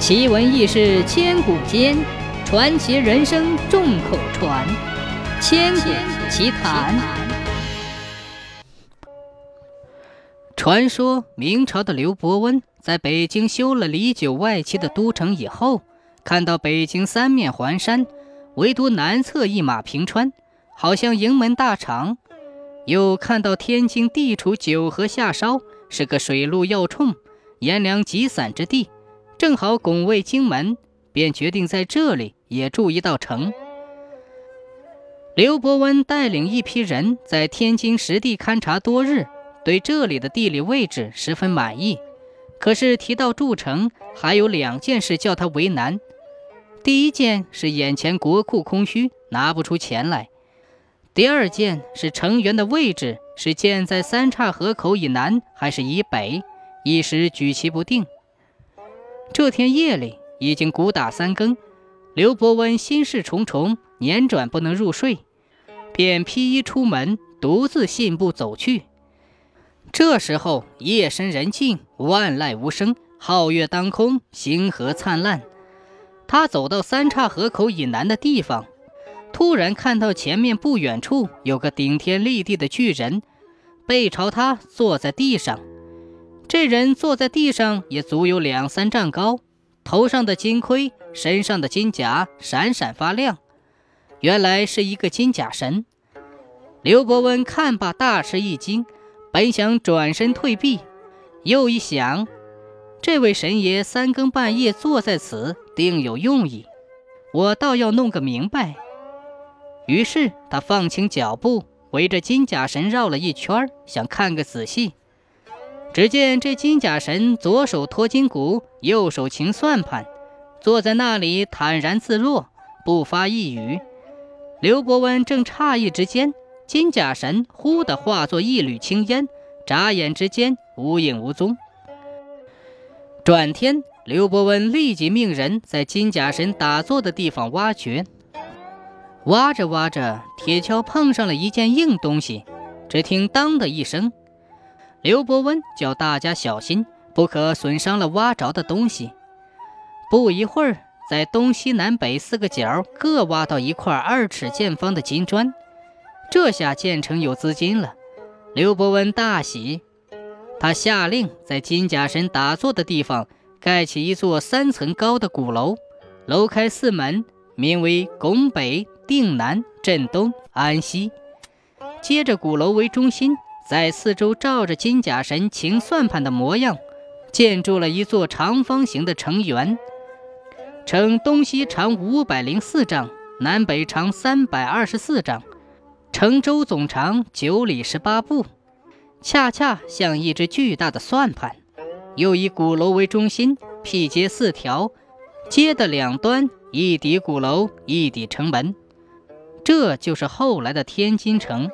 奇闻异事千古间，传奇人生众口传。千古奇谈。传说明朝的刘伯温在北京修了里九外七的都城以后，看到北京三面环山，唯独南侧一马平川，好像营门大敞；又看到天津地处九河下梢，是个水陆要冲、盐粮集散之地。正好拱卫京门，便决定在这里也筑一道城。刘伯温带领一批人在天津实地勘察多日，对这里的地理位置十分满意。可是提到筑城，还有两件事叫他为难。第一件是眼前国库空虚，拿不出钱来；第二件是城垣的位置是建在三岔河口以南还是以北，一时举棋不定。这天夜里已经鼓打三更，刘伯温心事重重，辗转不能入睡，便披衣出门，独自信步走去。这时候夜深人静，万籁无声，皓月当空，星河灿烂。他走到三岔河口以南的地方，突然看到前面不远处有个顶天立地的巨人，背朝他坐在地上。这人坐在地上也足有两三丈高，头上的金盔，身上的金甲闪闪发亮，原来是一个金甲神。刘伯温看罢大吃一惊，本想转身退避，又一想，这位神爷三更半夜坐在此，定有用意，我倒要弄个明白。于是他放轻脚步，围着金甲神绕了一圈，想看个仔细。只见这金甲神左手托金鼓，右手擎算盘，坐在那里坦然自若，不发一语。刘伯温正诧异之间，金甲神忽地化作一缕青烟，眨眼之间无影无踪。转天，刘伯温立即命人在金甲神打坐的地方挖掘，挖着挖着，铁锹碰上了一件硬东西，只听“当”的一声。刘伯温叫大家小心，不可损伤了挖着的东西。不一会儿，在东西南北四个角各挖到一块二尺见方的金砖，这下建成有资金了。刘伯温大喜，他下令在金甲神打坐的地方盖起一座三层高的鼓楼，楼开四门，名为拱北、定南、镇东、安西。接着鼓楼为中心。在四周照着金甲神擎算盘的模样，建筑了一座长方形的城垣，城东西长五百零四丈，南北长三百二十四丈，城周总长九里十八步，恰恰像一只巨大的算盘。又以鼓楼为中心，辟街四条，街的两端一抵鼓楼，一抵城门，这就是后来的天津城。